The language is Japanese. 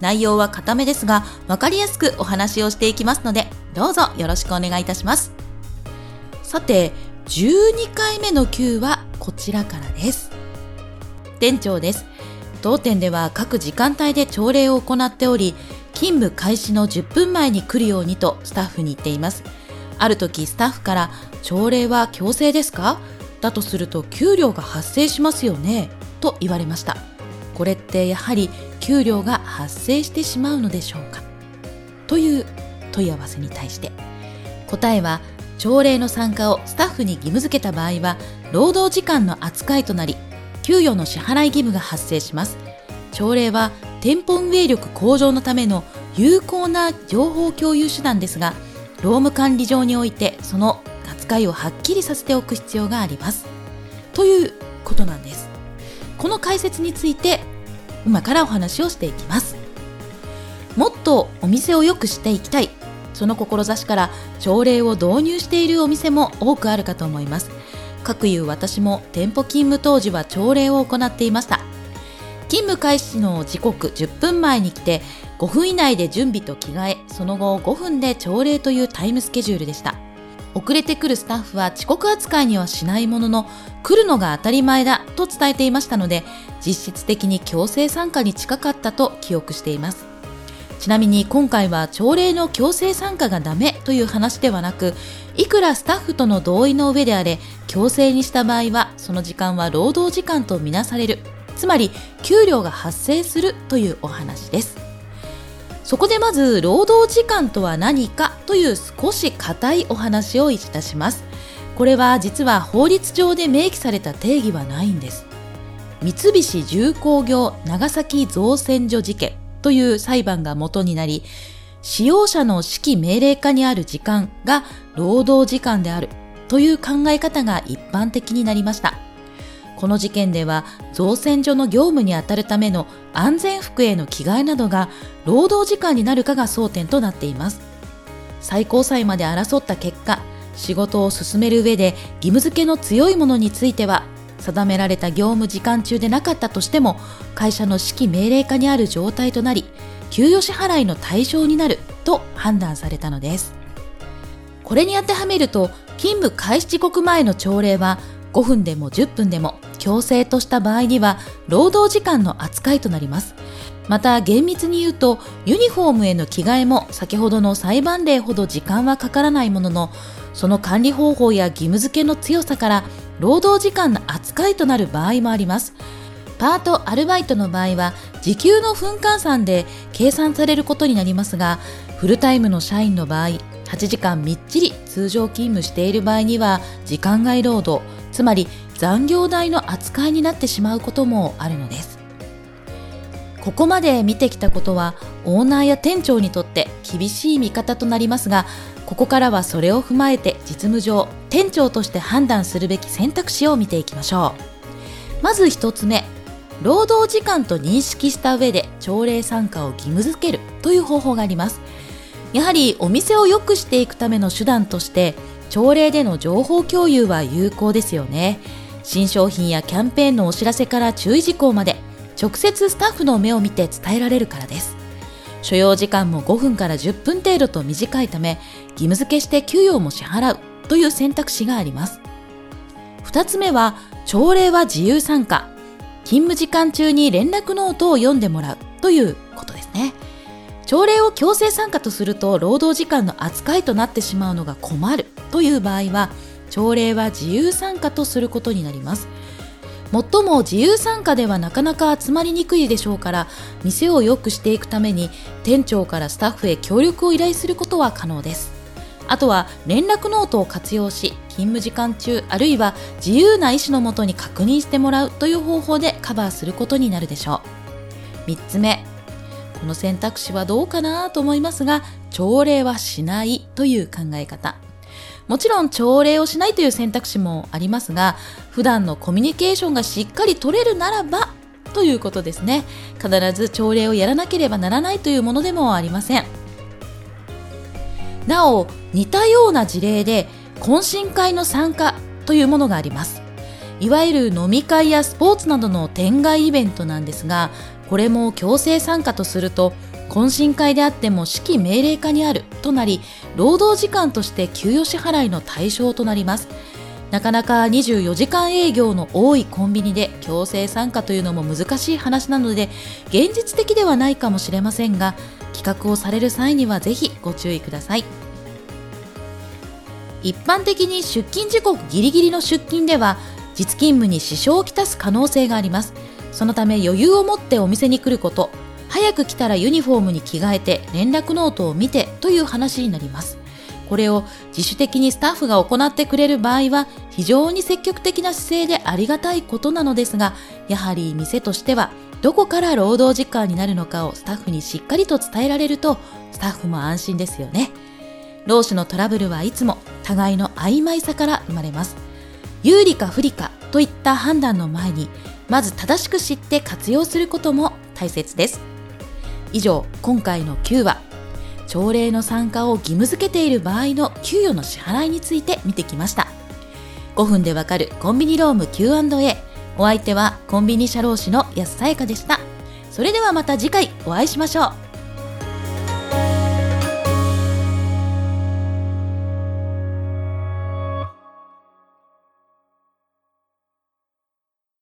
内容は固めですが分かりやすくお話をしていきますのでどうぞよろしくお願いいたします。さて12回目の Q はこちらからです。店長です。当店では各時間帯で朝礼を行っており勤務開始の10分前に来るようにとスタッフに言っています。ある時スタッフから朝礼は強制ですか？だとすると給料が発生しますよね？と言われました。これってやはり給料が発生してしまうのでしょうか？という問い合わせに対して答えは朝礼の参加をスタッフに義務付けた場合は労働時間の扱いとなり給与の支払い義務が発生します。朝礼は店舗運営力向上のための有効な情報共有手段ですが労務管理上においてその扱いをはっきりさせておく必要があります。ということなんです。この解説について今からお話をしていきます。もっとお店を良くしていきたい。その志から朝礼を導入しているお店も多くあるかと思います。各いう私も店舗勤務当時は朝礼を行っていました。勤務開始の時刻10分前に来て5分以内で準備と着替えその後5分で朝礼というタイムスケジュールでした。遅れてくるスタッフは遅刻扱いにはしないものの来るのが当たり前だと伝えていましたので実質的に強制参加に近かったと記憶しています。ちなみに今回は朝礼の強制参加がダメという話ではなくいくらスタッフとの同意の上であれ強制にした場合はその時間は労働時間とみなされる。つまり給料が発生するというお話です。そこでまず労働時間とは何かという少し硬いお話をいたします。これは実は法律上で明記された定義はないんです。三菱重工業長崎造船所事件という裁判が元になり使用者の指揮命令下にある時間が労働時間であるという考え方が一般的になりました。この事件では造船所の業務に当たるための安全服への着替えなどが労働時間になるかが争点となっています。最高裁まで争った結果仕事を進める上で義務付けの強いものについては定められた業務時間中でなかったとしても会社の指揮命令下にある状態となり給与支払いの対象になると判断されたのです。これに当てはめると勤務開始時刻前の朝礼は5分でも10分でも強制とした場合には労働時間の扱いとなります。また厳密に言うとユニフォームへの着替えも先ほどの裁判例ほど時間はかからないもののその管理方法や義務付けの強さから労働時間の扱いとなる場合もあります。パートアルバイトの場合は時給の分換算で計算されることになりますがフルタイムの社員の場合8時間みっちり通常勤務している場合には時間外労働つまり残業代の扱いになってしまうこともあるのです。ここまで見てきたことはオーナーや店長にとって厳しい見方となりますがここからはそれを踏まえて実務上店長として判断するべき選択肢を見ていきましょう。まず1つ目労働時間と認識した上で朝礼参加を義務付けるという方法があります。やはりお店を良くしていくための手段として朝礼での情報共有は有効ですよね。新商品やキャンペーンのお知らせから注意事項まで直接スタッフの目を見て伝えられるからです。所要時間も5分から10分程度と短いため義務付けして給与も支払う。という選択肢があります。2つ目は朝礼は自由参加。勤務時間中に連絡ノートを読んでもらうということですね。朝礼を強制参加とすると労働時間の扱いとなってしまうのが困るという場合は朝礼は自由参加とすることになります。もっとも自由参加ではなかなか集まりにくいでしょうから店を良くしていくために店長からスタッフへ協力を依頼することは可能です。あとは連絡ノートを活用し勤務時間中あるいは自由な意思のもとに確認してもらうという方法でカバーすることになるでしょう3つ目この選択肢はどうかなと思いますが朝礼はしないという考え方。もちろん朝礼をしないという選択肢もありますが、普段のコミュニケーションがしっかり取れるならばということですね。必ず朝礼をやらなければならないというものでもありません。なお、似たような事例で懇親会の参加というものがあります。いわゆる飲み会やスポーツなどの店外イベントなんですが、これも強制参加とすると懇親会であっても指揮命令下にあるとなり労働時間として給与支払いの対象となりますなかなか24時間営業の多いコンビニで強制参加というのも難しい話なので現実的ではないかもしれませんが企画をされる際にはぜひご注意ください一般的に出勤時刻ギリギリの出勤では実勤務に支障をきたす可能性がありますそのため余裕を持ってお店に来ること早く来たらユニフォームに着替えて連絡ノートを見てという話になります。これを自主的にスタッフが行ってくれる場合は非常に積極的な姿勢でありがたいことなのですが、やはり店としてはどこから労働時間になるのかをスタッフにしっかりと伝えられるとスタッフも安心ですよね。労使のトラブルはいつも互いの曖昧さから生まれます。有利か不利かといった判断の前に、まず正しく知って活用することも大切です。以上今回の9話朝礼の参加を義務付けている場合の給与の支払いについて見てきました5分でわかるコンビニローム Q&A お相手はコンビニ社労士の安さやかでしたそれではまた次回お会いしましょう